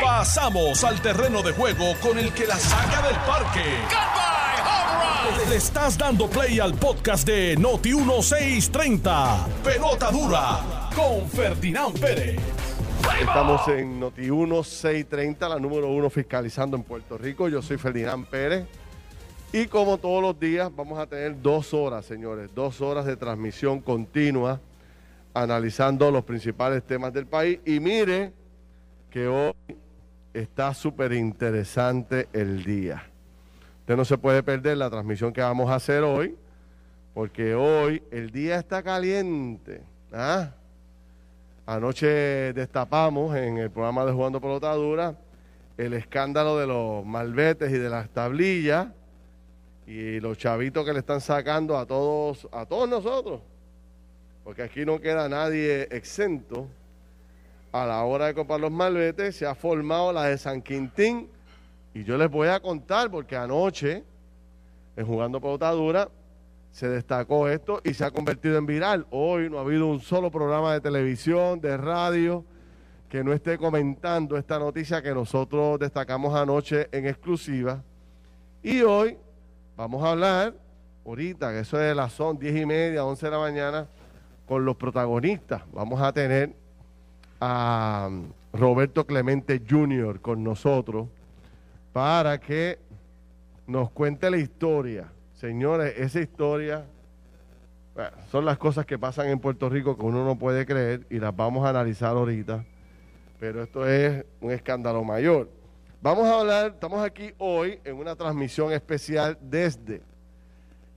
Pasamos al terreno de juego con el que la saca del parque. Le estás dando play al podcast de Noti 1630. Pelota dura con Ferdinand Pérez. Estamos en Noti 1630, la número uno fiscalizando en Puerto Rico. Yo soy Ferdinand Pérez. Y como todos los días, vamos a tener dos horas, señores, dos horas de transmisión continua analizando los principales temas del país. Y mire que hoy está súper interesante el día. Usted no se puede perder la transmisión que vamos a hacer hoy, porque hoy el día está caliente. ¿ah? Anoche destapamos en el programa de Jugando Pelotadura el escándalo de los malbetes y de las tablillas y los chavitos que le están sacando a todos, a todos nosotros porque aquí no queda nadie exento. A la hora de comprar los malbetes se ha formado la de San Quintín y yo les voy a contar porque anoche, en Jugando Pelotadura, se destacó esto y se ha convertido en viral. Hoy no ha habido un solo programa de televisión, de radio, que no esté comentando esta noticia que nosotros destacamos anoche en exclusiva. Y hoy vamos a hablar, ahorita, que eso es las son diez y media, once de la mañana, con los protagonistas. Vamos a tener a Roberto Clemente Jr. con nosotros para que nos cuente la historia. Señores, esa historia son las cosas que pasan en Puerto Rico que uno no puede creer y las vamos a analizar ahorita. Pero esto es un escándalo mayor. Vamos a hablar, estamos aquí hoy en una transmisión especial desde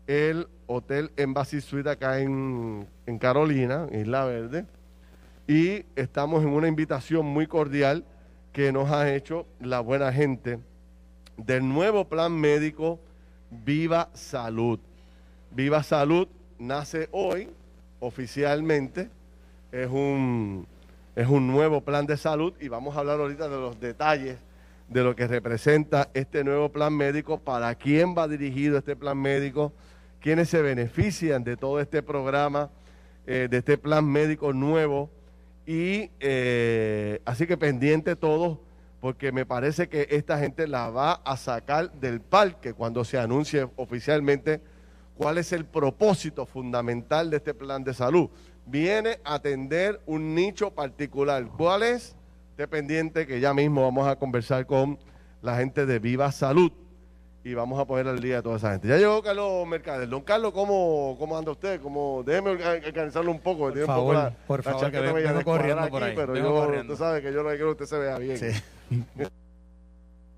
el Hotel Embassy Suite acá en, en Carolina, Isla Verde. Y estamos en una invitación muy cordial que nos ha hecho la buena gente del nuevo plan médico Viva Salud. Viva Salud nace hoy oficialmente, es un, es un nuevo plan de salud y vamos a hablar ahorita de los detalles de lo que representa este nuevo plan médico, para quién va dirigido este plan médico, quienes se benefician de todo este programa, eh, de este plan médico nuevo. Y eh, así que pendiente todos, porque me parece que esta gente la va a sacar del parque cuando se anuncie oficialmente cuál es el propósito fundamental de este plan de salud. Viene a atender un nicho particular. ¿Cuál es? Esté pendiente que ya mismo vamos a conversar con la gente de Viva Salud y vamos a poner al día a toda esa gente. Ya llegó Carlos Mercader. Don Carlos, ¿cómo, cómo anda usted? ¿Cómo, déjeme organizarlo un poco. Por favor, un por favor, que vengo corriendo por ahí. Pero yo, usted sabe que yo no quiero que usted se vea bien. Sí.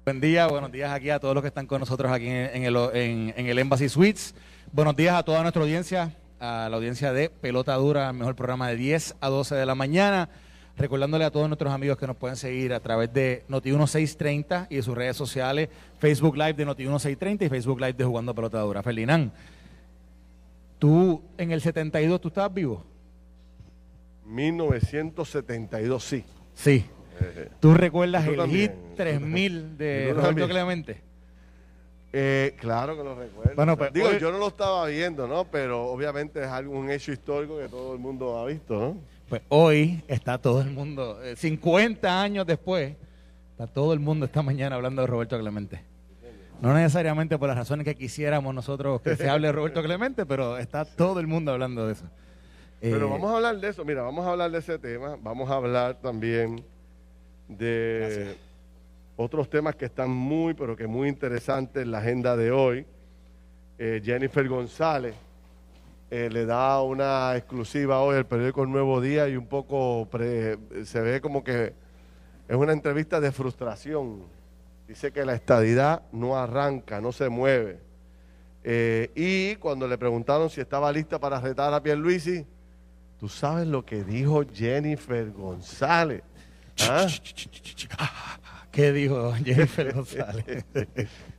Buen día, buenos días aquí a todos los que están con nosotros aquí en, el, en, en el Embassy Suites. Buenos días a toda nuestra audiencia, a la audiencia de Pelota Dura, mejor programa de 10 a 12 de la mañana. Recordándole a todos nuestros amigos que nos pueden seguir a través de Noti1630 y de sus redes sociales, Facebook Live de Noti1630 y Facebook Live de Jugando Pelotadura. Felinán, tú en el 72, ¿tú estabas vivo? 1972, sí. Sí. Eh, ¿Tú recuerdas el hit 3000 de Roberto Clemente? Eh, claro que lo recuerdo. Bueno, pues, Digo, yo no lo estaba viendo, ¿no? Pero obviamente es algún hecho histórico que todo el mundo ha visto, ¿no? Pues hoy está todo el mundo, 50 eh, años después, está todo el mundo esta mañana hablando de Roberto Clemente. No necesariamente por las razones que quisiéramos nosotros que se hable de Roberto Clemente, pero está todo el mundo hablando de eso. Pero eh, vamos a hablar de eso, mira, vamos a hablar de ese tema, vamos a hablar también de otros temas que están muy, pero que muy interesantes en la agenda de hoy. Eh, Jennifer González, eh, le da una exclusiva hoy al periódico El Nuevo Día y un poco se ve como que es una entrevista de frustración. Dice que la estadidad no arranca, no se mueve. Eh, y cuando le preguntaron si estaba lista para retar a Pierluisi, tú sabes lo que dijo Jennifer González. ¿Ah? ¿Qué dijo Jennifer González?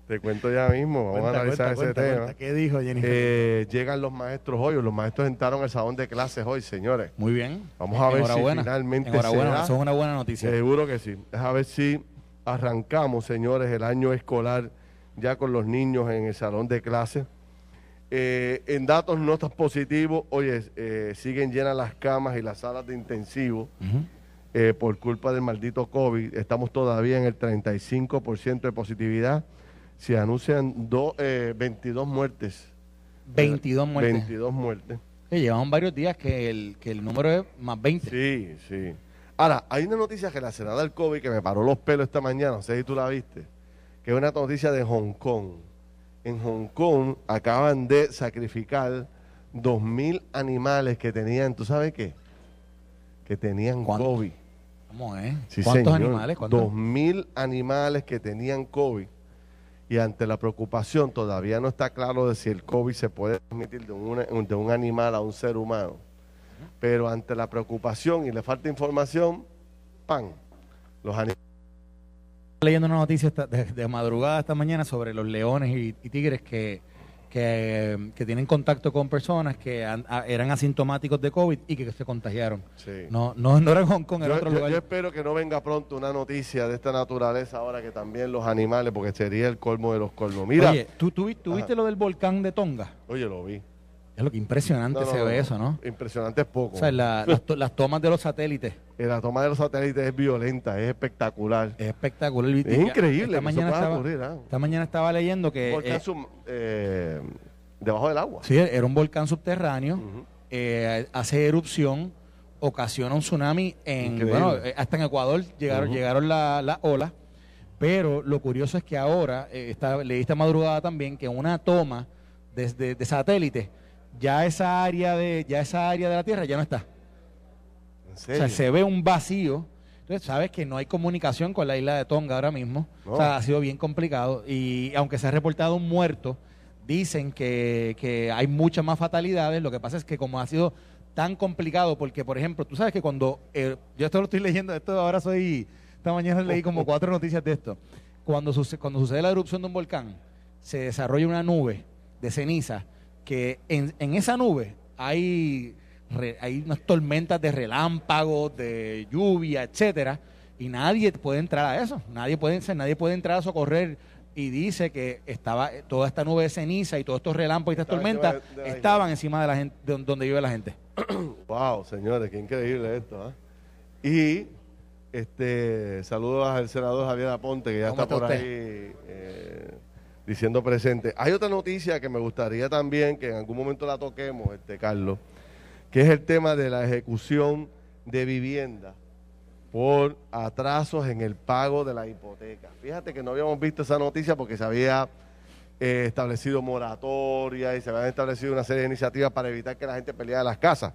Te cuento ya mismo, vamos a analizar ese tema. ¿Qué dijo Jennifer? Eh, llegan los maestros hoy, los maestros entraron al salón de clases hoy, señores. Muy bien. Vamos a ver si finalmente Enhorabuena, eso es una buena noticia. Seguro que sí. Es a ver si arrancamos, señores, el año escolar ya con los niños en el salón de clases. Eh, en datos no tan positivos, oye, eh, siguen llenas las camas y las salas de intensivo. eh, por culpa del maldito COVID. Estamos todavía en el 35% de positividad. Se anuncian do, eh, 22 muertes. 22 muertes. 22 muertes. Sí, llevamos varios días que el, que el número es más 20. Sí, sí. Ahora, hay una noticia relacionada al COVID que me paró los pelos esta mañana, no sé si tú la viste, que es una noticia de Hong Kong. En Hong Kong acaban de sacrificar 2.000 animales que tenían, ¿tú sabes qué? Que tenían ¿Cuánto? COVID. ¿Cómo es? Sí, ¿Cuántos señor. animales? ¿Cuántos? 2.000 animales que tenían COVID. Y ante la preocupación, todavía no está claro de si el COVID se puede transmitir de un, de un animal a un ser humano. Pero ante la preocupación y le falta información, ¡pam! Los animales. leyendo una noticia de, de madrugada esta mañana sobre los leones y, y tigres que, que, que tienen contacto con personas que a- eran asintomáticos de COVID y que se contagiaron. Sí. No, no, no era en Hong Kong, era Yo, otro yo- lugar. yo espero que no venga pronto una noticia de esta naturaleza ahora que también los animales, porque sería el colmo de los colmos. Mira, Oye, ¿tú, tú, tú viste lo del volcán de Tonga? oye, lo vi. Es lo que impresionante No, no, se ve eso, ¿no? Impresionante es poco. O sea, la- las, to- las tomas de los satélites. Eh, La toma de los satélites es violenta, es espectacular. Es espectacular. Es y- increíble Esta mañana, estaba, ocurrir, ¿ah? esta mañana estaba leyendo que Volcán eh, sub- eh, debajo del agua. sí, era un volcán subterráneo, eh, hace erupción, ocasiona un tsunami en, Increíble. bueno, hasta en Ecuador llegaron, llegaron las la olas, pero lo curioso es que ahora, esta, leí esta madrugada también, que una toma desde de satélite, ya esa área de, ya esa área de la Tierra ya no está. ¿En O sea, se ve un vacío. Entonces, sabes que no hay comunicación con la isla de Tonga ahora mismo. No. O sea, ha sido bien complicado. Y aunque se ha reportado un muerto, dicen que, que hay muchas más fatalidades. Lo que pasa es que como ha sido tan complicado, porque, por ejemplo, tú sabes que cuando... eh, yo esto lo estoy leyendo, esto ahora soy... Esta mañana leí como cuatro noticias de esto. Cuando, suce- cuando sucede la erupción de un volcán, se desarrolla una nube de ceniza que en, en esa nube hay, re- hay unas tormentas de relámpagos, de lluvia, etcétera, y nadie puede entrar a eso. Nadie puede, nadie puede entrar a socorrer. Y dice que estaba eh, toda esta nube de ceniza y todos estos relámpagos y estas tormentas de- de la isla. estaban encima de la gente, de donde vive la gente. Wow, señores, qué increíble esto. ¿ah? Y este saludos al senador Javier Aponte, que ya ¿Cómo está por ahí eh, diciendo presente. Hay otra noticia que me gustaría también que en algún momento la toquemos, este Carlos, que es el tema de la ejecución de vivienda por atrasos en el pago de la hipoteca. Fíjate que no habíamos visto esa noticia porque se había eh, establecido moratoria y se habían establecido una serie de iniciativas para evitar que la gente peleara las casas.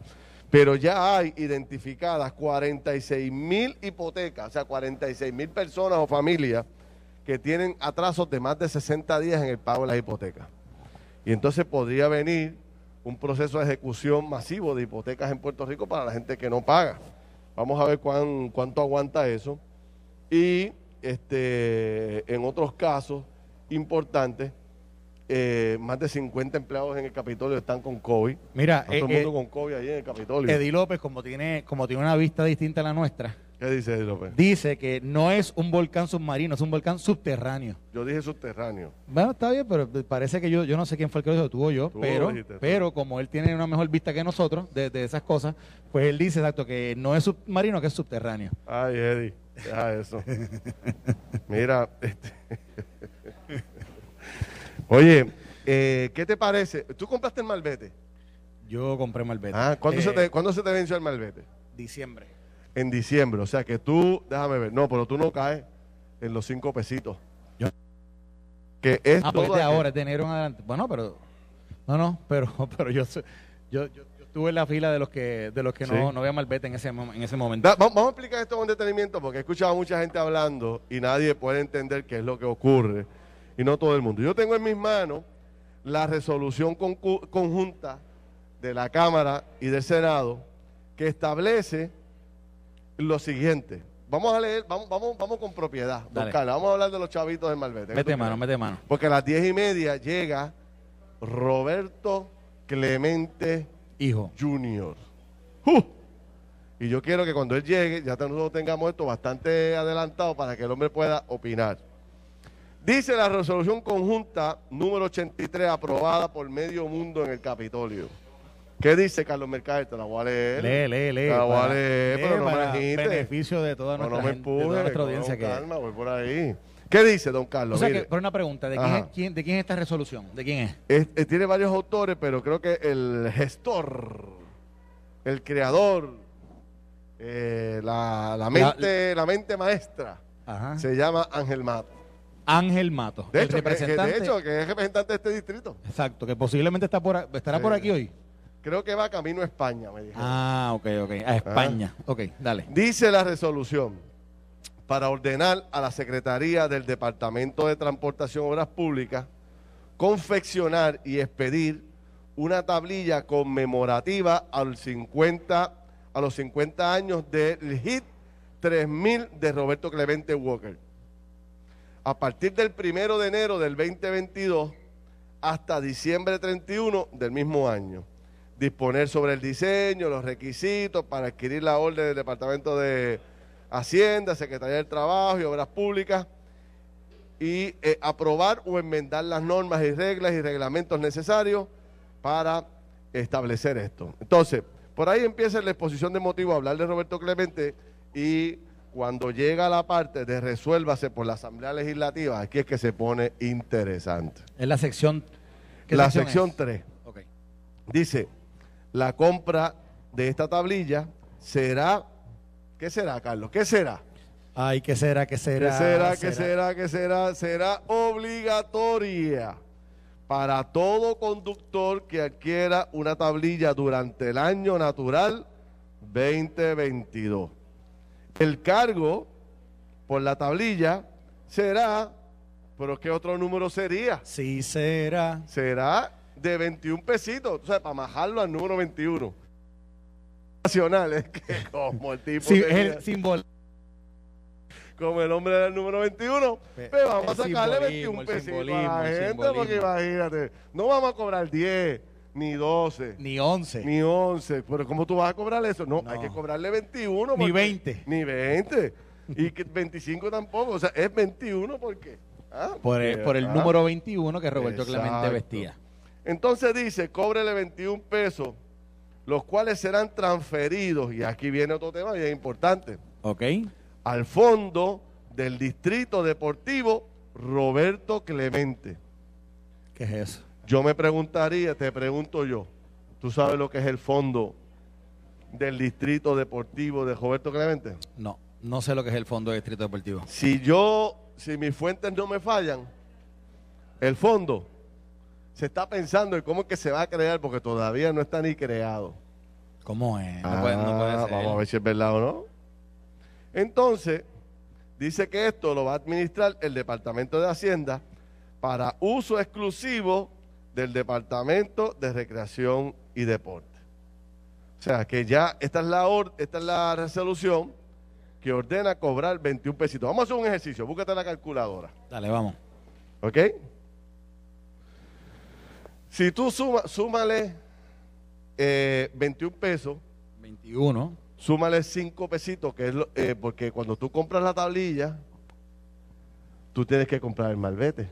Pero ya hay identificadas 46 mil hipotecas, o sea, 46 mil personas o familias que tienen atrasos de más de 60 días en el pago de las hipotecas. Y entonces podría venir un proceso de ejecución masivo de hipotecas en Puerto Rico para la gente que no paga. Vamos a ver cuán- cuánto aguanta eso. Y este, en otros casos importantes, eh, más de 50 empleados en el Capitolio están con COVID. Mira, Está todo el eh, mundo con COVID ahí en el Capitolio. Eddie López, como tiene, como tiene una vista distinta a la nuestra, ¿Qué dice López? dice que no es un volcán submarino, es un volcán subterráneo. Yo dije subterráneo. Bueno, está bien, pero parece que yo, yo no sé quién fue el que lo dijo, tú o yo, Tú pero, dijiste, pero como él tiene una mejor vista que nosotros de, de esas cosas, pues él dice exacto que no es submarino, que es subterráneo. Ay, Eddie, deja eso. Mira, este... oye, eh, ¿qué te parece? ¿Tú compraste el malvete? Yo compré Malvete. Ah, ¿cuándo, se Eh, te, ¿Cuándo se te venció el malvete? Diciembre. En diciembre, o sea que tú, déjame ver, no, pero tú no caes en los cinco pesitos. Yo- Que es Ah, porque es todo de ahora, es de enero en adelante. Bueno, pero, no, no, pero, pero yo, yo, yo, yo estuve en la fila de los que, de los que no, Sí. no había Malvete en ese, en ese momento. Da- va- vamos a explicar esto con detenimiento porque he escuchado a mucha gente hablando y nadie puede entender qué es lo que ocurre y no todo el mundo. Yo tengo en mis manos la resolución conjunta de la Cámara y del Senado que establece lo siguiente. Vamos a leer, vamos, vamos, vamos con propiedad. Don Dale. Carlos, vamos a hablar de los chavitos del Malvete. ¿Qué Mete mano, mete mano. Porque a las diez y media llega Roberto Clemente Hijo. Junior. ¡Uh! Y yo quiero que cuando él llegue, ya nosotros tengamos esto bastante adelantado para que el hombre pueda opinar. Dice la resolución conjunta número 83 aprobada por medio mundo en el Capitolio, ¿Qué dice Carlos Mercader? Te la voy a leer. Lee, lee, lee. Te la voy a leer, lee pero no me para agites. beneficio de toda nuestra, no me gente, de toda empuje. nuestra con audiencia que... calma, voy por ahí. ¿Qué dice, don Carlos? O sea, Mire, que, pero una pregunta, ¿de quién, es, quién- ¿de quién es esta resolución? ¿De quién es? es- tiene varios autores, pero creo que el gestor, el creador, eh, la, la mente, la, mente maestra, Ajá. se llama Ángel Mato. Ángel Mato, De el hecho, que, que representante. de hecho, que es representante de este distrito. exacto, que posiblemente está por, estará por aquí hoy. Creo que va camino a España, me dijeron. Ah, ok, ok. A España. Ok, dale. Dice la resolución para ordenar a la Secretaría del Departamento de Transportación y Obras Públicas confeccionar y expedir una tablilla conmemorativa al 50, a los 50 años del HIT 3000 de Roberto Clemente Walker. A partir del primero de enero del 2022 hasta diciembre 31 del mismo año disponer sobre el diseño, los requisitos para adquirir la orden del Departamento de Hacienda, Secretaría del Trabajo y Obras Públicas y eh, aprobar o enmendar las normas y reglas y reglamentos necesarios para establecer esto. Entonces, por ahí empieza la exposición de motivos a hablar de Roberto Clemente y cuando llega la parte de resuélvase por la Asamblea Legislativa, aquí es que se pone interesante. Es la sección. ¿qué La sección sección es? 3. Ok. Dice, la compra de esta tablilla será, ¿qué será, Carlos? ¿Qué será? Ay, ¿qué será? ¿Qué ¿Qué será? será? ¿Qué será? ¿Qué será? Será obligatoria para todo conductor que adquiera una tablilla durante el año natural 2022. El cargo por la tablilla será, pero ¿qué otro número sería? Sí será. será de 21 pesitos, o sea, para majarlo al número 21. Nacional, es que como el tipo Sí, es tenía- el símbolo. como el hombre era el número 21, Pe- pues vamos a sacarle simbolismo, 21 el pesitos a la gente, porque imagínate, no vamos a cobrar 10, ni 12, Ni 11. ni 11, pero ¿cómo tú vas a cobrar eso? No, No. hay que cobrarle 21. Ni porque- 20. Ni 20. Y que 25 tampoco, o sea, es 21 porque... ah, por el, por el ah. número 21 que Roberto Clemente Exacto. vestía. Entonces dice, cóbrele 21 pesos, los cuales serán transferidos, y aquí viene otro tema bien importante, ¿Ok? al fondo del Distrito Deportivo Roberto Clemente. ¿Qué es eso? Yo me preguntaría, te pregunto yo, ¿tú sabes lo que es el fondo del Distrito Deportivo de Roberto Clemente? No, no sé lo que es el Fondo de Distrito Deportivo. Si yo, si mis fuentes no me fallan, el fondo se está pensando en cómo es que se va a crear porque todavía no está ni creado. ¿Cómo es? No puede, no puede Ah, ser. Vamos a ver si es verdad o no. Entonces, dice que esto lo va a administrar el Departamento de Hacienda para uso exclusivo del Departamento de Recreación y Deporte. O sea, que ya esta es la, or- esta es la resolución que ordena cobrar 21 pesitos. Vamos a hacer un ejercicio, búscate la calculadora. Dale, vamos. ¿Ok? Si tú suma, súmale eh, 21 pesos 21. súmale 5 pesitos, que es lo- eh, porque cuando tú compras la tablilla, tú tienes que comprar el malvete.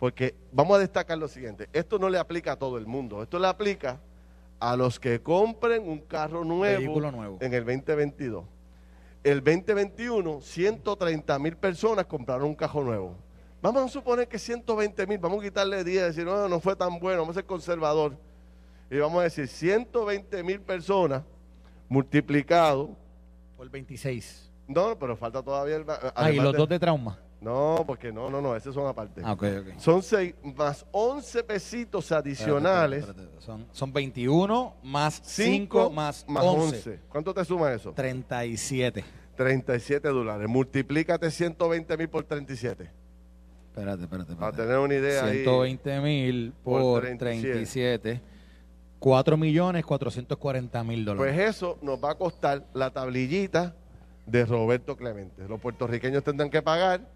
Porque vamos a destacar lo siguiente, esto no le aplica a todo el mundo, esto le aplica a los que compren un carro nuevo, nuevo. en el 2022. El 2021, 130 mil personas compraron un carro nuevo. Vamos a suponer que 120 mil, vamos a quitarle 10, decir, no, no fue tan bueno, vamos a ser conservador. Y vamos a decir, 120 mil personas multiplicado. Por 26. No, pero falta todavía el. Ah, y los dos de trauma. No, porque no, no, no, esos son aparte. Ah. Son seis, más 11 pesitos adicionales. Espérate, espérate, espérate. Son, son 21 más 5 5 más 11. ¿Cuánto te suma eso? 37. 37 dólares. Multiplícate 120 mil por 37. Espérate, espérate. Para tener una idea ahí. 120 mil Por por 37. 37. 4 millones 440 mil Pues dólares. eso nos va a costar la tablillita de Roberto Clemente. Los puertorriqueños tendrán que pagar,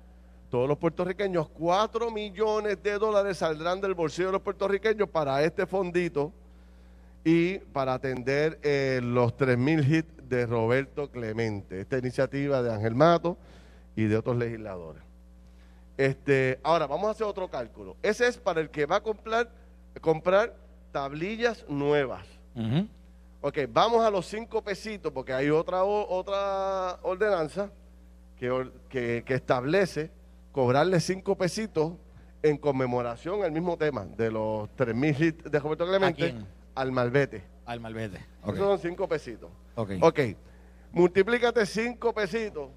todos los puertorriqueños, 4 millones de dólares saldrán del bolsillo de los puertorriqueños para este fondito y para atender eh, los 3.000 hits de Roberto Clemente. Esta iniciativa de Ángel Mato y de otros legisladores. Este, ahora, vamos a hacer otro cálculo. Ese es para el que va a comprar, comprar tablillas nuevas. Ujú. Ok, vamos a los cinco pesitos porque hay otra, otra ordenanza que, que, que establece cobrarle cinco pesitos en conmemoración al mismo tema de los 3 mil de Roberto Clemente al Malvete. Al Malvete. Ok. Esos son cinco pesitos. Ok. Ok, multiplícate cinco pesitos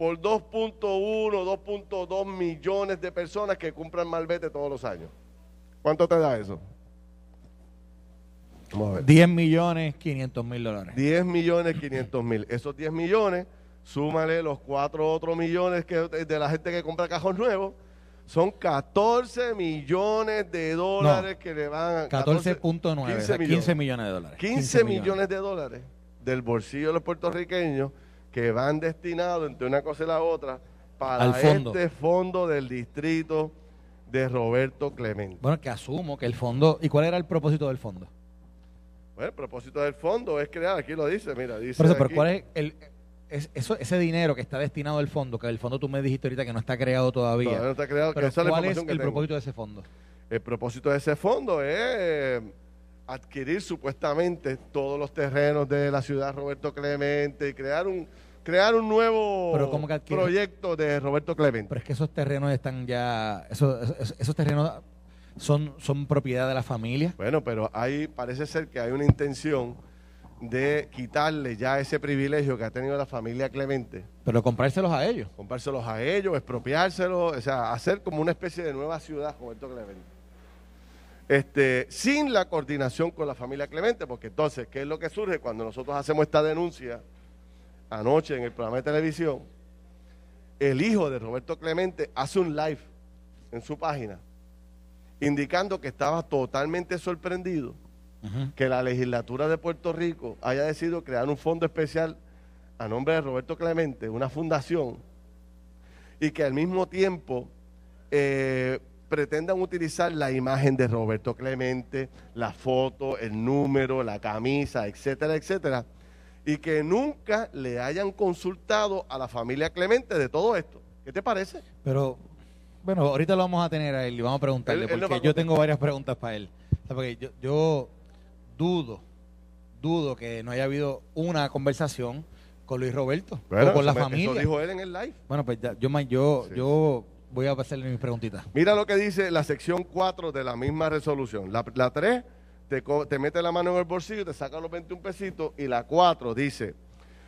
por 2.1, 2.2 millones de personas que compran Malvete todos los años. ¿Cuánto te da eso? Vamos a ver. 10 millones 500 mil dólares. 10 millones 500 mil. Esos 10 millones, súmale los cuatro otros millones que, de la gente que compra cajos nuevos, son 14 millones de dólares que le van a... 14.9, o 15 sea, 15 millones. millones de dólares. 15 millones de dólares del bolsillo de los puertorriqueños que van destinados entre una cosa y la otra para fondo. este fondo del distrito de Roberto Clemente. Bueno, que asumo que el fondo. ¿Y cuál era el propósito del fondo? Bueno, el propósito del fondo es crear, aquí lo dice, mira, dice Por eso, pero ¿cuál es el. es- eso, ese dinero que está destinado al fondo, que el fondo tú me dijiste ahorita que no está creado todavía. Todavía no está creado, pero esa es la ¿cuál es que el propósito de ese fondo? El propósito de ese fondo es adquirir supuestamente todos los terrenos de la ciudad Roberto Clemente y crear un crear un nuevo proyecto de Roberto Clemente. Pero es que esos terrenos están ya. Esos, esos, esos terrenos son, son propiedad de la familia. Bueno, pero ahí parece ser que hay una intención de quitarle ya ese privilegio que ha tenido la familia Clemente, Pero comprárselos a ellos. comprárselos a ellos, expropiárselos, o sea, hacer como una especie de nueva ciudad Roberto Clemente. Este, sin la coordinación con la familia Clemente, porque entonces, ¿qué es lo que surge cuando nosotros hacemos esta denuncia anoche en el programa de televisión? El hijo de Roberto Clemente hace un live en su página indicando que estaba totalmente sorprendido que la legislatura de Puerto Rico haya decidido crear un fondo especial a nombre de Roberto Clemente, una fundación, y que al mismo tiempo eh, pretendan utilizar la imagen de Roberto Clemente, la foto, el número, la camisa, etcétera, etcétera, y que nunca le hayan consultado a la familia Clemente de todo esto. ¿Qué te parece? Pero, bueno, ahorita lo vamos a tener a él y vamos a preguntarle, Él- él nos porque yo tengo varias preguntas para él. O sea, porque yo, yo dudo, dudo que no haya habido una conversación con Luis Roberto o con la me- familia. Eso dijo él en el live. Bueno, pues ya, yo, yo, Sí. yo voy a hacerle mis preguntitas. Mira lo que dice la sección 4 de la misma resolución. La, la 3 te, mete la mano en el bolsillo, te saca los 21 pesitos. Y la 4 dice,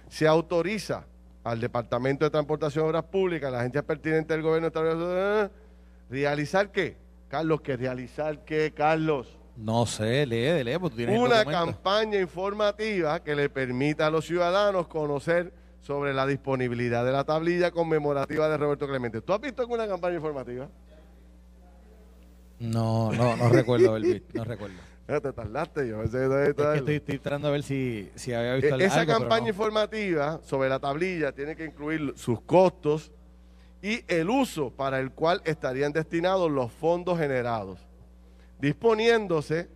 se autoriza al Departamento de Transportación y Obras Públicas, a la agencia pertinente del gobierno estadounidense, realizar qué? Carlos, ¿qué realizar qué, Carlos? No sé, lee, lee, porque tú tienes Una campaña informativa que le permita a los ciudadanos conocer sobre la disponibilidad de la tablilla conmemorativa de Roberto Clemente. ¿Tú has visto alguna campaña informativa? No, no, no recuerdo visto, no recuerdo. Te tardaste, yo pensé que te- Es que estoy, estoy tratando de ver si, si había visto Eh, Esa algo, campaña no. informativa sobre la tablilla tiene que incluir sus costos y el uso para el cual estarían destinados los fondos generados, disponiéndose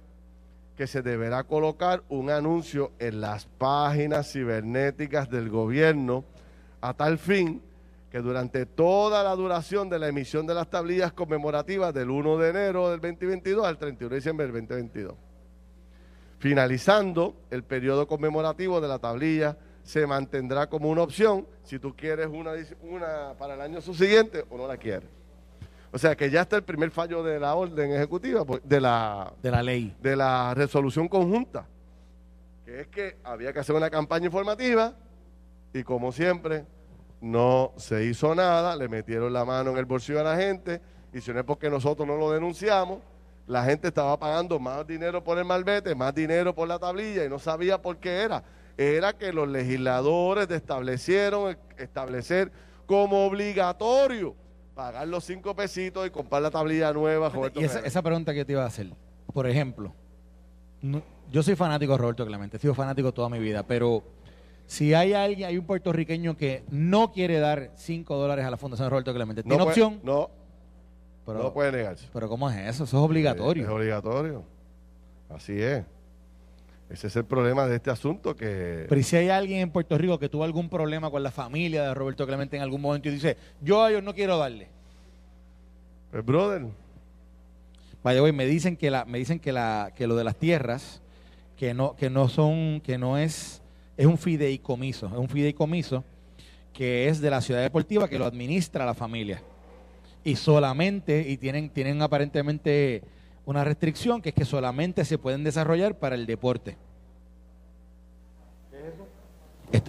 que se deberá colocar un anuncio en las páginas cibernéticas del gobierno a tal fin que durante toda la duración de la emisión de las tablillas conmemorativas del 1 de enero del 2022 al 31 de diciembre del 2022. Finalizando el periodo conmemorativo de la tablilla, se mantendrá como una opción si tú quieres una, una para el año subsiguiente o no la quieres. O sea que ya está el primer fallo de la orden ejecutiva, pues, de la, De la ley. de la resolución conjunta, que es que había que hacer una campaña informativa y como siempre no se hizo nada, le metieron la mano en el bolsillo a la gente y si no es porque nosotros no lo denunciamos, la gente estaba pagando más dinero por el malvete, más dinero por la tablilla y no sabía por qué era. Era que los legisladores establecieron establecer como obligatorio pagar los cinco pesitos y comprar la tablilla nueva. Roberto Y esa, esa pregunta que te iba a hacer, por ejemplo, no- yo soy fanático de Roberto Clemente, he sido fanático toda mi vida, pero si hay alguien, hay un puertorriqueño que no quiere dar 5 dólares a la Fundación Roberto Clemente, No ¿tiene puede- opción? No, pero, no puede negarse. pero ¿cómo es eso? Eso es obligatorio. Es obligatorio. Así es. Ese es el problema de este asunto que... Pero ¿y si hay alguien en Puerto Rico que tuvo algún problema con la familia de Roberto Clemente en algún momento y dice, yo a ellos no quiero darle? Pues, brother, Vaya, güey, me dicen que la, me dicen que la, que lo de las tierras que no, que no son, que no es, es un fideicomiso, es un fideicomiso que es de la ciudad deportiva que lo administra la familia. Y solamente, y tienen, tienen aparentemente una restricción, que es que solamente se pueden desarrollar para el deporte.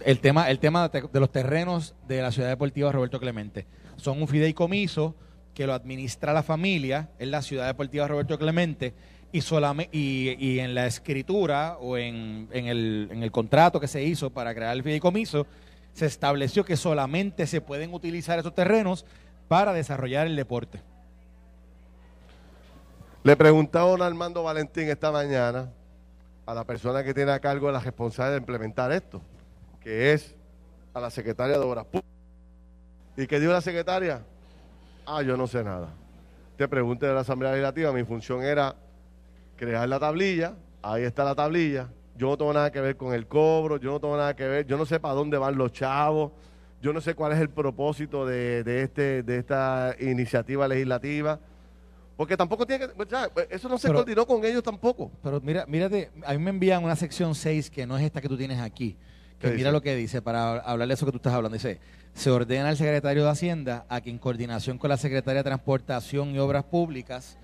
El tema, el tema de los terrenos de la ciudad deportiva Roberto Clemente. Son un fideicomiso que lo administra la familia en la ciudad deportiva Roberto Clemente y, solamente, y, en la escritura o en, en, el, en el contrato que se hizo para crear el fideicomiso se estableció que solamente se pueden utilizar esos terrenos para desarrollar el deporte. Le preguntaba a Armando Valentín esta mañana a la persona que tiene a cargo la responsabilidad de implementar esto que es a la secretaria de Obras Públicas. ¿Y qué dijo la secretaria? Ah, yo no sé nada. Te pregunté de la Asamblea Legislativa, mi función era crear la tablilla, ahí está la tablilla, yo no tengo nada que ver con el cobro, yo no tengo nada que ver, yo no sé para dónde van los chavos, yo no sé cuál es el propósito de, este, de esta iniciativa legislativa. Porque tampoco tiene que. Pues eso no se coordinó con ellos tampoco. Pero mira, mírate, a mí me envían una sección 6 que no es esta que tú tienes aquí que mira lo que dice, para hablar de eso que tú estás hablando. Dice, se ordena al secretario de Hacienda a que en coordinación con la Secretaría de Transportación y Obras Públicas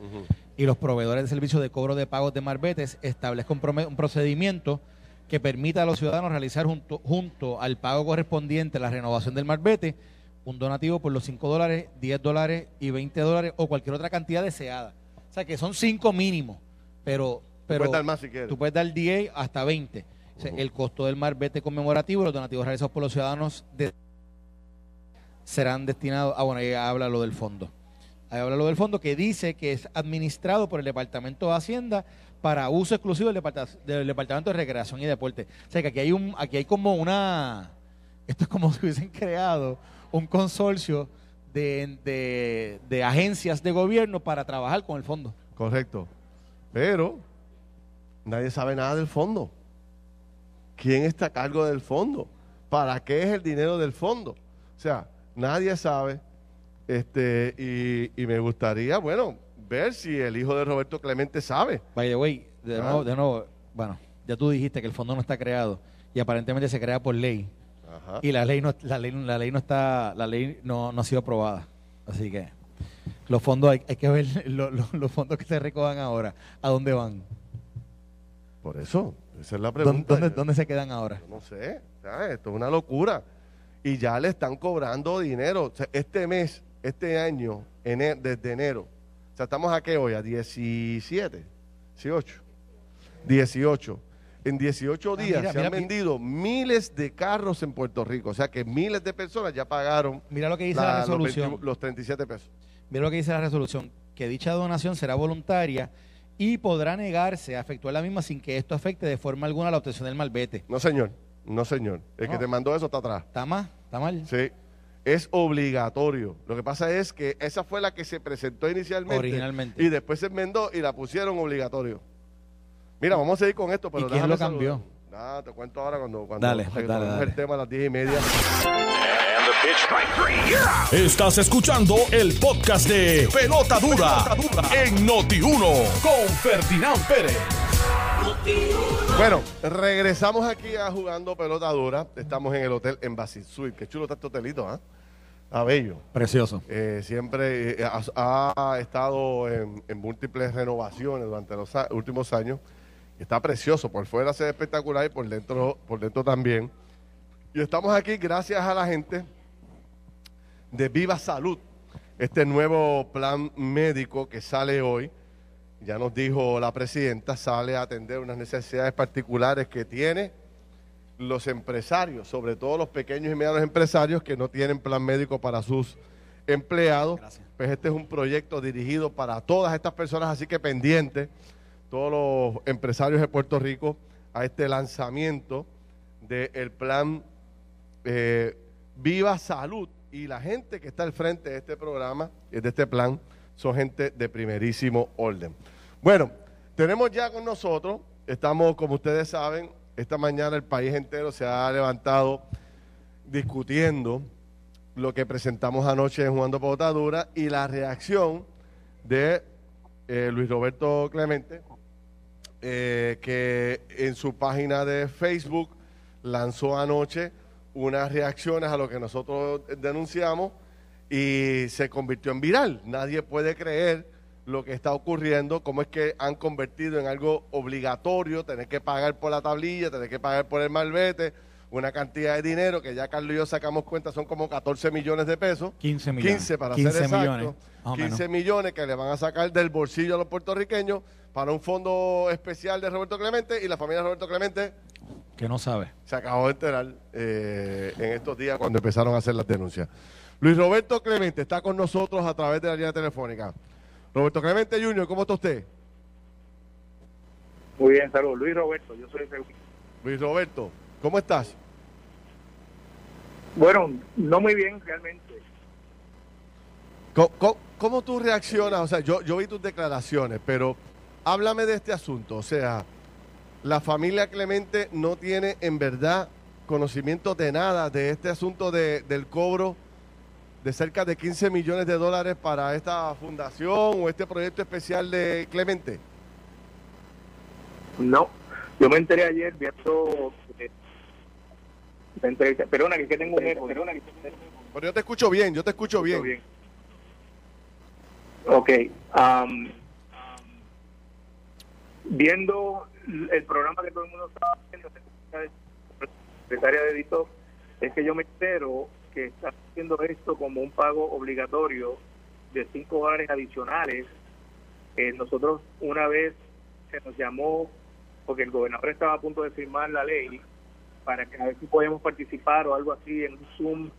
y los proveedores de servicios de cobro de pagos de marbetes establezca un, procedimiento que permita a los ciudadanos realizar junto, junto al pago correspondiente la renovación del marbete un donativo por los 5 dólares, 10 dólares y 20 dólares o cualquier otra cantidad deseada. O sea que son 5 mínimos, pero, pero tú puedes dar más si quieres. Tú puedes dar 10 hasta 20 el costo del marbete conmemorativo, los donativos realizados por los ciudadanos serán destinados. Ah, bueno, ahí habla lo del fondo. Ahí habla lo del fondo que dice que es administrado por el Departamento de Hacienda para uso exclusivo del, Departamento de Recreación y Deporte. O sea que aquí hay un, aquí hay como una, esto es como si hubiesen creado un consorcio de, de agencias de gobierno para trabajar con el fondo. Correcto. Pero nadie sabe nada del fondo quién está a cargo del fondo, para qué es el dinero del fondo. O sea, nadie sabe. Este, y, me gustaría, bueno, ver si el hijo de Roberto Clemente sabe. By the way, de, ah. nuevo, de nuevo, bueno, ya tú dijiste que el fondo no está creado y aparentemente se crea por ley. Y la ley no, la ley, la ley no está, la ley no, no ha sido aprobada. Así que los fondos hay, hay que ver los fondos que se recojan ahora, ¿a dónde van? Por eso, esa es la pregunta. ¿Dónde, se quedan ahora? no sé, esto es una locura. Y ya le están cobrando dinero. este mes, este año, desde enero, o sea, estamos a qué hoy, a 17, 18, 18. En 18 ah, días se han vendido miles de carros en Puerto Rico. O sea que miles de personas ya pagaron. Mira lo que dice la, resolución. Los, los 37 pesos. Mira lo que dice la resolución. Que dicha donación será voluntaria y podrá negarse a efectuar la misma sin que esto afecte de forma alguna la obtención del malvete. No, señor. No, señor. El que te mandó eso está atrás. ¿Está mal? ¿Está mal? Sí. Es obligatorio. Lo que pasa es que esa fue la que se presentó inicialmente. Originalmente. Y después se enmendó y la pusieron obligatorio. Mira, vamos a seguir con esto, pero ¿Y quién lo cambió? Nada, te cuento ahora cuando, cuando dale, dale, el tema a las diez y media. Estás escuchando el podcast de Pelota Dura, en Noti1 con Ferdinand Pérez. Bueno, regresamos aquí a jugando pelota dura. Estamos en el hotel Embassy Suite. Qué chulo está este hotelito, ¿ah? ¿eh? bello. Precioso. Eh, siempre eh, ha, estado en, múltiples renovaciones durante los últimos años. Está precioso. Por fuera se ve espectacular y por dentro, por dentro también. Y estamos aquí gracias a la gente de Viva Salud, este nuevo plan médico que sale hoy, ya nos dijo la presidenta, sale a atender unas necesidades particulares que tiene los empresarios, sobre todo los pequeños y medianos empresarios que no tienen plan médico para sus empleados. Pues este es un proyecto dirigido para todas estas personas, así que pendiente todos los empresarios de Puerto Rico a este lanzamiento del plan eh, Viva Salud y la gente que está al frente de este programa, de este plan, son gente de primerísimo orden. Bueno, tenemos ya con nosotros, estamos, como ustedes saben, esta mañana el país entero se ha levantado discutiendo lo que presentamos anoche en Jugando Potadura y la reacción de eh, Luis Roberto Clemente eh, que en su página de Facebook lanzó anoche unas reacciones a lo que nosotros denunciamos y se convirtió en viral. Nadie puede creer lo que está ocurriendo, cómo es que han convertido en algo obligatorio tener que pagar por la tablilla, tener que pagar por el malvete, una cantidad de dinero que ya Carlos y yo sacamos cuenta son como 14 millones de pesos. 15 millones. 15 para 15 ser exacto. millones, más o 15 menos. millones que le van a sacar del bolsillo a los puertorriqueños para un fondo especial de Roberto Clemente y la familia de Roberto Clemente Que no sabe. se acabó de enterar eh, en estos días cuando empezaron a hacer las denuncias. Luis Roberto Clemente está con nosotros a través de la línea telefónica. Roberto Clemente Jr., ¿cómo está usted? Muy bien, saludos. Luis Roberto, yo soy. Luis Roberto, ¿cómo estás? Bueno, no muy bien realmente. ¿Cómo, cómo- cómo tú reaccionas? O sea, yo, yo vi tus declaraciones, pero háblame de este asunto. O sea, la familia Clemente no tiene en verdad conocimiento de nada de este asunto de- del cobro de cerca de 15 millones de dólares para esta fundación o este proyecto especial de Clemente. No, yo me enteré ayer viendo eh, entrevista. Perdona, que es que tengo un eco. Perdona, que tengo un eco. Pero yo te escucho bien, yo te escucho bien. Bien. Ok. am, viendo el programa que todo el mundo estaba haciendo, la secretaria de editor, es que yo me entero que está haciendo esto como un pago obligatorio de 5 dólares adicionales. Eh, nosotros una vez se nos llamó, porque el gobernador estaba a punto de firmar la ley, para que a ver si podemos participar o algo así en un Zoom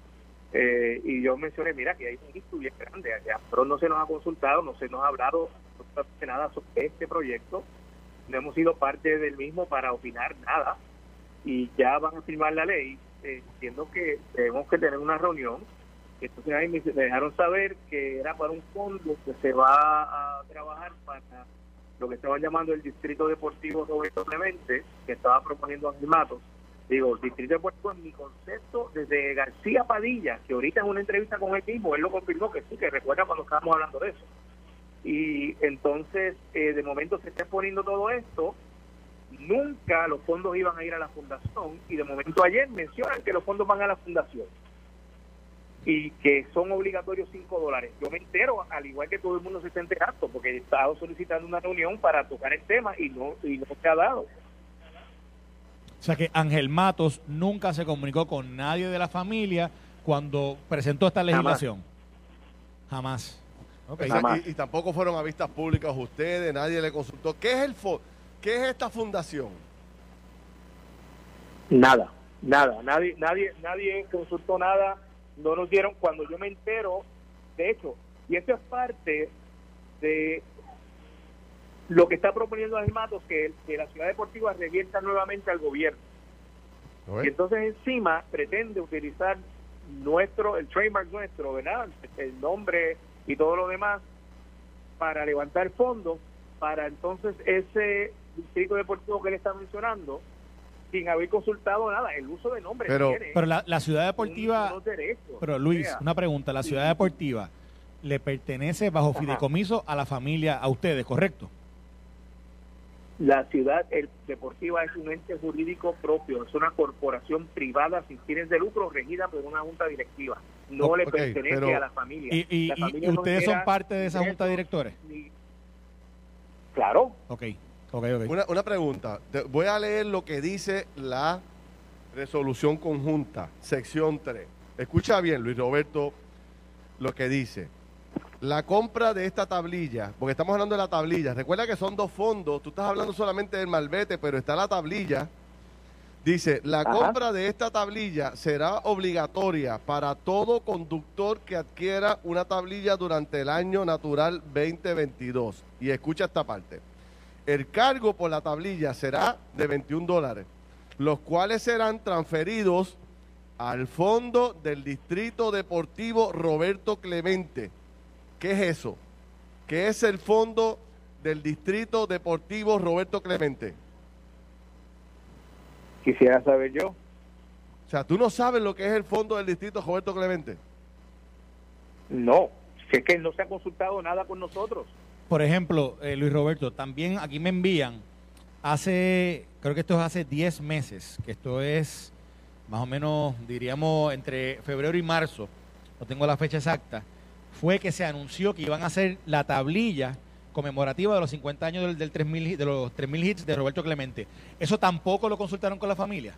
eh, y yo mencioné, mira, que hay un issue bien grande allá, pero no se nos ha consultado, no se nos ha hablado nada sobre este proyecto, no hemos sido parte del mismo para opinar nada y ya van a firmar la ley, eh, entiendo que tenemos que tener una reunión, entonces ahí me me dejaron saber que era para un fondo que se va a trabajar para lo que estaban llamando el Distrito Deportivo Roberto Clemente, que estaba proponiendo Ángel Matos, Digo, distrito de Puerto en mi concepto, desde García Padilla, que ahorita en una entrevista con él mismo, él lo confirmó que sí, que recuerda cuando estábamos hablando de eso. Y entonces, eh, de momento se está poniendo todo esto, nunca los fondos iban a ir a la fundación, y de momento ayer mencionan que los fondos van a la fundación y que son obligatorios 5 dólares. Yo me entero, al igual que todo el mundo se está enterando, porque he estado solicitando una reunión para tocar el tema y no, y no se ha dado. O sea que Ángel Matos nunca se comunicó con nadie de la familia cuando presentó esta legislación. Jamás. Jamás. y, y tampoco fueron a vistas públicas ustedes, nadie le consultó. ¿Qué es el fo ¿Qué es esta fundación? Nada, nada, nadie, nadie, nadie consultó nada, no nos dieron, cuando yo me entero, de hecho, y eso es parte de lo que está proponiendo Ángel Matos, que, que la ciudad deportiva revierta nuevamente al gobierno. ¿No Y es? entonces encima pretende utilizar nuestro, el trademark nuestro, ¿verdad? El nombre y todo lo demás para levantar fondos para entonces ese distrito deportivo que él está mencionando sin haber consultado nada. El uso de nombre Pero- tiene Pero la, la ciudad deportiva, un- unos derechos. pero Luis, sea, una pregunta, la ciudad deportiva le pertenece bajo Ajá. fideicomiso a la familia, a ustedes, ¿correcto? La ciudad el, deportiva es un ente jurídico propio, es una corporación privada sin fines de lucro regida por una junta directiva. No le pertenece pero- a la familia. Y, y- La y- familia y no ustedes son parte de esa junta de ingresos directores. ni- Claro, Ok, ok, ok. Una, una pregunta. Te- voy a leer lo que dice la resolución conjunta, sección 3. Escucha bien, Luis Roberto, lo que dice. La compra de esta tablilla, porque estamos hablando de la tablilla, recuerda que son dos fondos, tú estás hablando solamente del malvete, pero está la tablilla. Dice, la Ajá. compra de esta tablilla será obligatoria para todo conductor que adquiera una tablilla durante el año natural 2022. Y escucha esta parte. El cargo por la tablilla será de 21 dólares, los cuales serán transferidos al fondo del Distrito Deportivo Roberto Clemente. ¿Qué es eso? ¿Qué es el fondo del Distrito Deportivo Roberto Clemente? quisiera saber yo. O sea, tú no sabes lo que es el fondo del Distrito Roberto Clemente. No, si es que no se ha consultado nada con nosotros. Por ejemplo, eh, Luis Roberto, también aquí me envían hace, creo que esto es hace 10 meses, que esto es más o menos, diríamos, entre febrero y marzo, no tengo la fecha exacta, fue que se anunció que iban a hacer la tablilla conmemorativa de los 50 años del, del 3000, de los 3000 hits de Roberto Clemente. ¿Eso tampoco lo consultaron con la familia?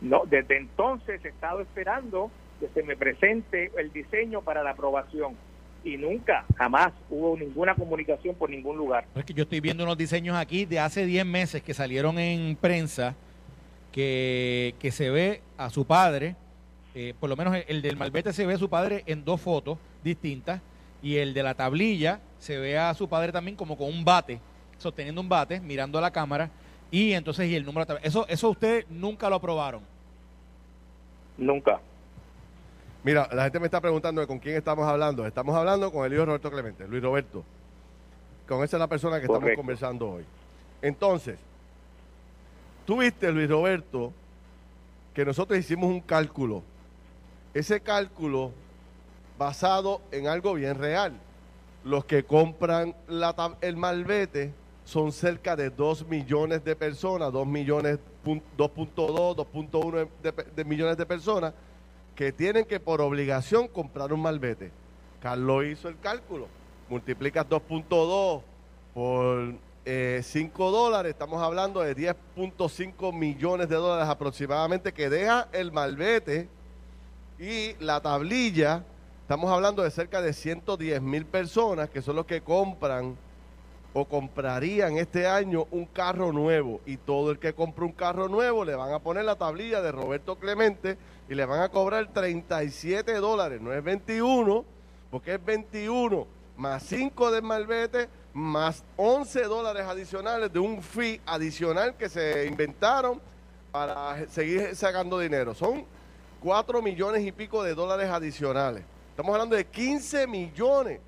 No, desde entonces he estado esperando que se me presente el diseño para la aprobación y nunca, jamás hubo ninguna comunicación por ningún lugar. Es que yo estoy viendo unos diseños aquí de hace 10 meses que salieron en prensa que, que se ve a su padre, eh, por lo menos el, el del malvete se ve a su padre en dos fotos distintas y el de la tablilla se ve a su padre también como con un bate, sosteniendo un bate, mirando a la cámara y entonces y el número de tablilla. Eso, eso ustedes nunca lo aprobaron. Nunca. Mira, la gente me está preguntando de con quién estamos hablando. Estamos hablando con el hijo de Roberto Clemente, Luis Roberto. Con esa es la persona que estamos conversando hoy. Entonces, tú viste, Luis Roberto, que nosotros hicimos un cálculo. Ese cálculo basado en algo bien real. Los que compran el malvete son cerca de 2 millones de personas, 2 millones, pun- 2.2, 2.1 de, de millones de personas que tienen que por obligación comprar un malvete. Carlos hizo el cálculo. Multiplicas 2.2 por eh, 5 dólares, estamos hablando de 10.5 millones de dólares aproximadamente que deja el malvete y la tablilla. Estamos hablando de cerca de 110 mil personas que son los que compran o comprarían este año un carro nuevo y todo el que compra un carro nuevo le van a poner la tablilla de Roberto Clemente y le van a cobrar 37 dólares, no es 21, porque es 21 más 5 de malvete más 11 dólares adicionales de un fee adicional que se inventaron para seguir sacando dinero. Son 4 millones y pico de dólares adicionales. Estamos hablando de 15 millones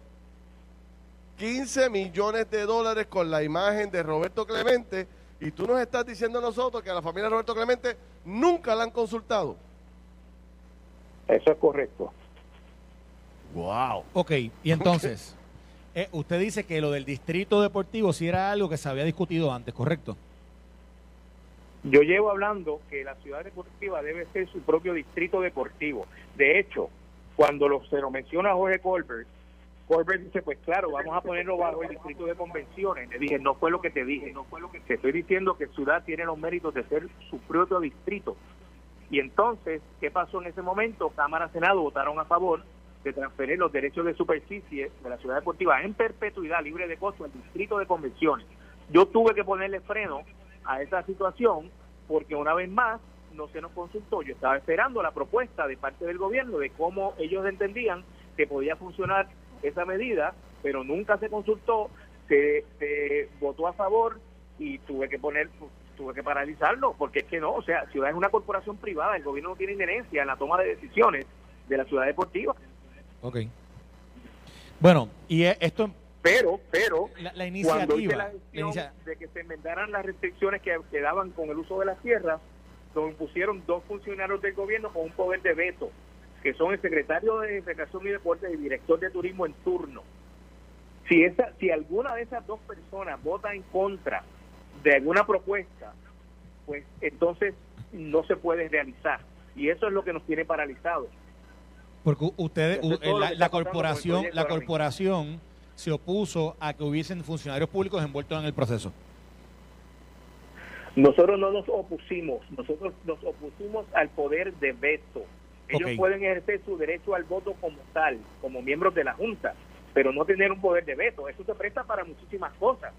15 millones de dólares con la imagen de Roberto Clemente y tú nos estás diciendo a nosotros que a la familia de Roberto Clemente nunca la han consultado. Eso es correcto. Wow. Ok, y entonces, eh, usted dice que lo del distrito deportivo sí era algo que se había discutido antes, ¿correcto? Yo llevo hablando que la ciudad deportiva debe ser su propio distrito deportivo. De hecho, cuando lo, se lo menciona Jorge Colbert, Colbert dice, pues claro, vamos a ponerlo bajo el distrito de convenciones. Le dije, no fue lo que te dije, no fue lo que te estoy diciendo que Ciudad tiene los méritos de ser su propio distrito. Y entonces, ¿qué pasó en ese momento? Cámara Senado votaron a favor de transferir los derechos de superficie de la ciudad deportiva en perpetuidad libre de costo al distrito de convenciones. Yo tuve que ponerle freno a esa situación porque una vez más no se nos consultó. Yo estaba esperando la propuesta de parte del gobierno de cómo ellos entendían que podía funcionar esa medida, pero nunca se consultó, se, se votó a favor y tuve que poner tuve que paralizarlo porque es que no, o sea, Ciudad es una corporación privada, el gobierno no tiene injerencia en la toma de decisiones de la ciudad deportiva, Ok. Bueno, y eh, esto, pero pero la, la cuando hice la gestión de que se enmendaran las restricciones que, que daban con el uso de las tierras, lo impusieron dos funcionarios del gobierno con un poder de veto, que son el secretario de Recreación y Deportes y el director de turismo en turno. Si esa, si alguna de esas dos personas vota en contra de alguna propuesta, pues entonces no se puede realizar. Y eso es lo que nos tiene paralizados. porque ustedes, lo la, la corporación, la corporación se opuso a que hubiesen funcionarios públicos envueltos en el proceso. Nosotros no nos opusimos, nosotros nos opusimos al poder de veto. Ellos pueden ejercer su derecho al voto como tal, como miembros de la Junta, pero no tener un poder de veto. Eso se presta para muchísimas cosas.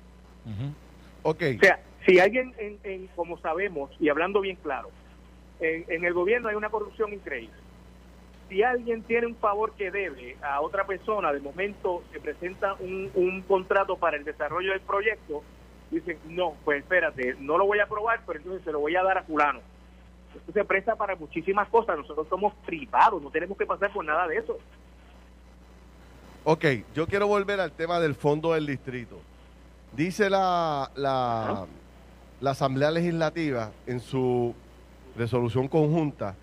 Ujú. Ok. O sea, si alguien, en, en- como sabemos, y hablando bien claro, en, en el gobierno hay una corrupción increíble. Si alguien tiene un favor que debe a otra persona, de momento se presenta un, un contrato para el desarrollo del proyecto, dicen, no, pues espérate, no lo voy a aprobar, pero entonces se lo voy a dar a fulano. Esto se presta para muchísimas cosas. Nosotros somos privados, no tenemos que pasar por nada de eso. Ok, yo quiero volver al tema del fondo del distrito. Dice la, la, la Asamblea Legislativa en su resolución conjunta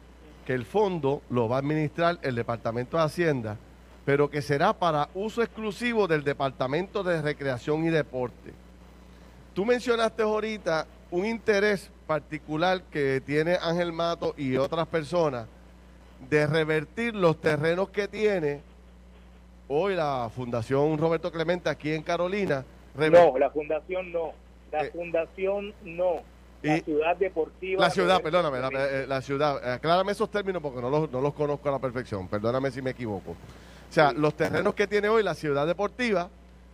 que el fondo lo va a administrar el Departamento de Hacienda, pero que será para uso exclusivo del Departamento de Recreación y Deporte. tú mencionaste ahorita un interés particular que tiene Ángel Mato y otras personas de revertir los terrenos que tiene hoy la Fundación Roberto Clemente aquí en Carolina. No, la fundación no. La Eh, fundación no. La y- ciudad deportiva. La ciudad, perdóname, la, eh, la ciudad. Aclárame esos términos porque no los, no los conozco a la perfección. Perdóname si me equivoco. O sea, los terrenos que tiene hoy la ciudad deportiva,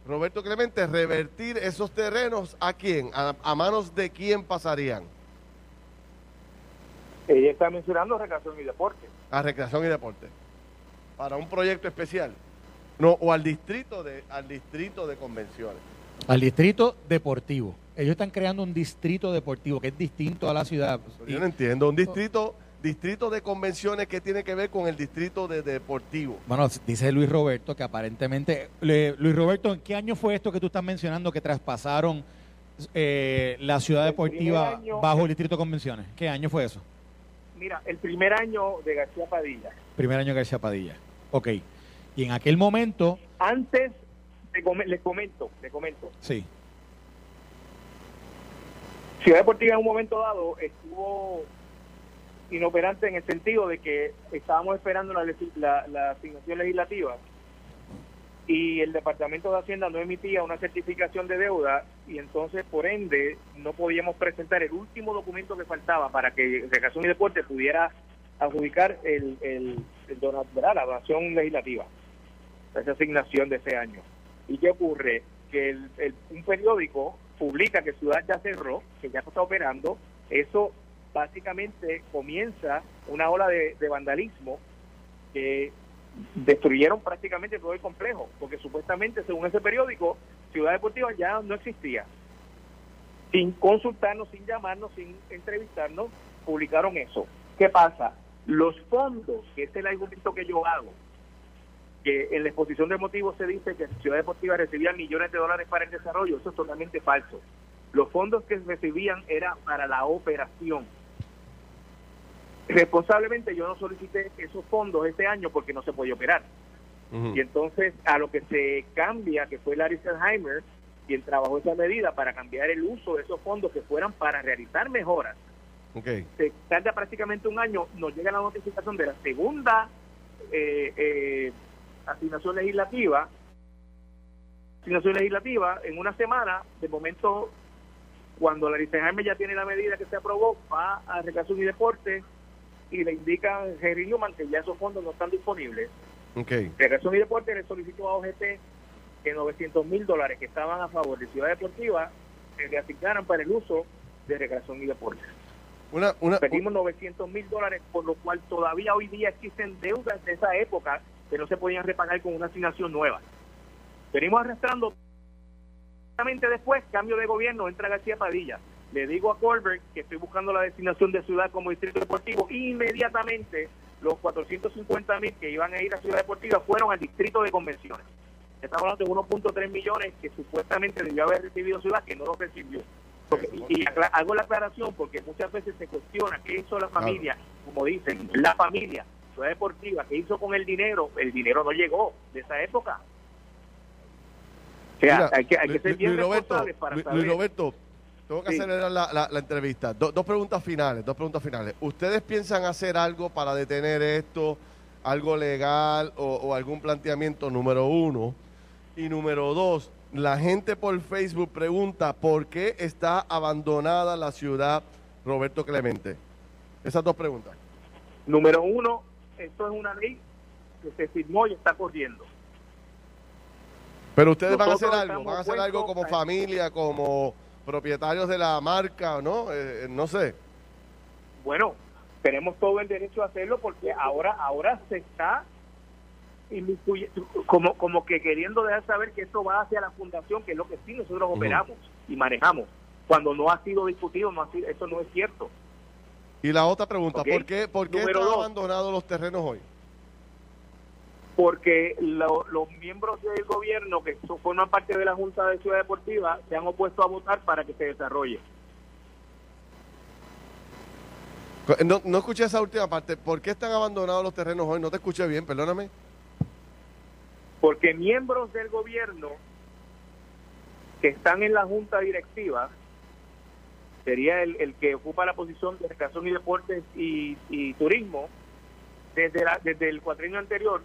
Roberto Clemente, revertir esos terrenos a quién? ¿A, a manos de quién pasarían? Ella está mencionando recreación y deporte. A recreación y deporte. Para un proyecto especial. No, o al distrito de, al distrito de convenciones. Al distrito deportivo. Ellos están creando un distrito deportivo que es distinto a la ciudad. Yo no entiendo. Un distrito, distrito de convenciones que tiene que ver con el distrito de deportivo. Bueno, dice Luis Roberto que aparentemente... Le- Luis Roberto, ¿en qué año fue esto que tú estás mencionando que traspasaron eh, la ciudad El deportiva año- bajo el distrito de convenciones? ¿Qué año fue eso? Mira, el primer año de García Padilla. Primer año García Padilla. Ok. Y en aquel momento, Antes, les comento, les comento. sí, Ciudad Deportiva en un momento dado estuvo inoperante en el sentido de que estábamos esperando la, legi- la, la asignación legislativa y el Departamento de Hacienda no emitía una certificación de deuda y entonces por ende no podíamos presentar el último documento que faltaba para que Recreación y Deporte pudiera adjudicar el, el, el la donación legislativa, esa asignación de ese año. ¿Y qué ocurre? Que el, un periódico publica que Ciudad ya cerró, que ya no está operando, eso básicamente comienza una ola de, vandalismo que destruyeron prácticamente todo el complejo, porque supuestamente, según ese periódico, Ciudad Deportiva ya no existía. Sin consultarnos, sin llamarnos, sin entrevistarnos, publicaron eso. ¿Qué pasa? Los fondos, que es el argumento que yo hago, que en la exposición de motivos se dice que Ciudad Deportiva recibía millones de dólares para el desarrollo, eso es totalmente falso. Los fondos que recibían era para la operación. Responsablemente yo no solicité esos fondos este año porque no se podía operar. Y entonces a lo que se cambia, que fue Larry Selheimer, quien trabajó esa medida para cambiar el uso de esos fondos que fueran para realizar mejoras, Ok. se tarda prácticamente un año, nos llega la notificación de la segunda eh, eh, asignación legislativa, asignación legislativa en una semana, de momento, cuando la Jaime ya tiene la medida que se aprobó, va a Recreación y Deporte y le indica a Henry Newman que ya esos fondos no están disponibles. Ok. Recreación y Deporte le solicitó a OGT que 900 mil dólares que estaban a favor de Ciudad Deportiva se le asignaran para el uso de Recreación y Deporte. Una, una, Pedimos 900 mil dólares, por lo cual todavía hoy día existen deudas de esa época que no se podían repagar con una asignación nueva. Venimos arrastrando. Después, cambio de gobierno, entra García Padilla. Le digo a Colbert que estoy buscando la designación de ciudad como distrito deportivo. Inmediatamente, los 450 mil que iban a ir a Ciudad Deportiva fueron al distrito de convenciones. Estamos hablando de 1.3 millones que supuestamente debió haber recibido ciudad que no lo recibió. Porque- y hago la aclaración porque muchas veces se cuestiona qué hizo la familia, como dicen, la familia, Ciudad Deportiva, qué hizo con el dinero. El dinero no llegó de esa época. O sea, Mira, hay que, hay que ser bien Luis Roberto, para Lu- saber. Luis Roberto, tengo que Sí. acelerar la, la- la entrevista. Do- dos preguntas finales, dos preguntas finales. ¿Ustedes piensan hacer algo para detener esto, algo legal o, o algún planteamiento número uno? Y número dos, la gente por Facebook pregunta por qué está abandonada la ciudad Roberto Clemente. Esas dos preguntas. Número uno, esto es una ley que se firmó y está corriendo. Pero ustedes van a hacer algo, van a hacer algo como familia, como propietarios de la marca, ¿no? Eh, eh, no sé. Bueno, tenemos todo el derecho a hacerlo porque ahora ahora se está como como que queriendo dejar saber que esto va hacia la fundación, que es lo que sí nosotros operamos y manejamos. Cuando no ha sido discutido, no ha sido, eso no es cierto. Y la otra pregunta. ¿por qué, por qué están dos. abandonados los terrenos hoy? Porque lo- los miembros del gobierno que forman parte de la Junta de Ciudad Deportiva se han opuesto a votar para que se desarrolle. No, no escuché esa última parte. ¿Por qué están abandonados los terrenos hoy? No te escuché bien, perdóname. porque miembros del gobierno que están en la junta directiva, sería el, el que ocupa la posición de recreación y deportes y, y turismo, desde, la, desde el cuatrienio anterior,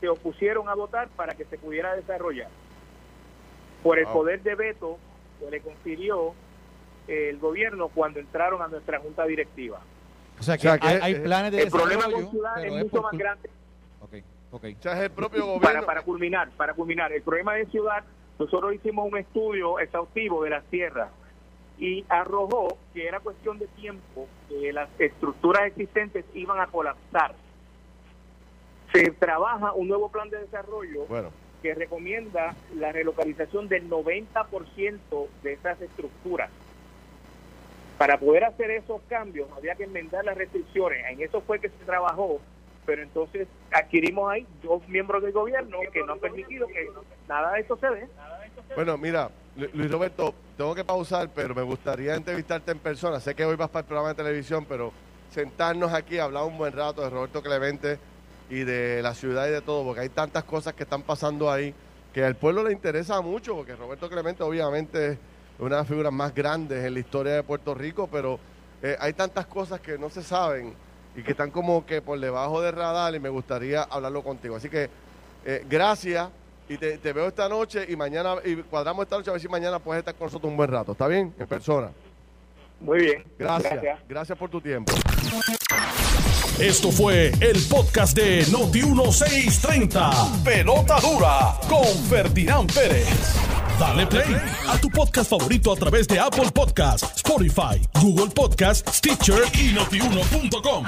se opusieron a votar para que se pudiera desarrollar. Por el Wow. poder de veto que le confirió el gobierno cuando entraron a nuestra junta directiva. O sea, O que, sea, que hay, es- hay es- planes de El problema desarrollo, con Ciudad es es mucho por más grande. Ok, ok. O sea, es el propio Para, gobierno. para culminar, para culminar, el problema de ciudad, nosotros hicimos un estudio exhaustivo de las tierras y arrojó que era cuestión de tiempo que las estructuras existentes iban a colapsar. Se trabaja un nuevo plan de desarrollo Bueno, que recomienda la relocalización del 90% de esas estructuras. Para poder hacer esos cambios había que enmendar las restricciones. En eso fue que se trabajó, pero entonces adquirimos ahí dos miembros del gobierno que no han permitido que nada de esto se dé. bueno, mira, Luis Roberto, tengo que pausar, pero me gustaría entrevistarte en persona. Sé que hoy vas para el programa de televisión, pero sentarnos aquí, hablar un buen rato de Roberto Clemente y de la ciudad y de todo, porque hay tantas cosas que están pasando ahí que al pueblo le interesa mucho, porque Roberto Clemente obviamente es una de las figuras más grandes en la historia de Puerto Rico, pero eh, hay tantas cosas que no se saben y que están como que por debajo del radar y me gustaría hablarlo contigo. Así que eh, gracias y te, te veo esta noche y mañana, y cuadramos esta noche a ver si mañana puedes estar con nosotros un buen rato. ¿Está bien? En persona. Muy bien. Gracias. Gracias, por tu tiempo. Esto fue el podcast de Noti 1630. Pelota dura con Ferdinand Pérez. Dale play a tu podcast favorito a través de Apple Podcasts, Spotify, Google Podcasts, Stitcher y notiuno.com.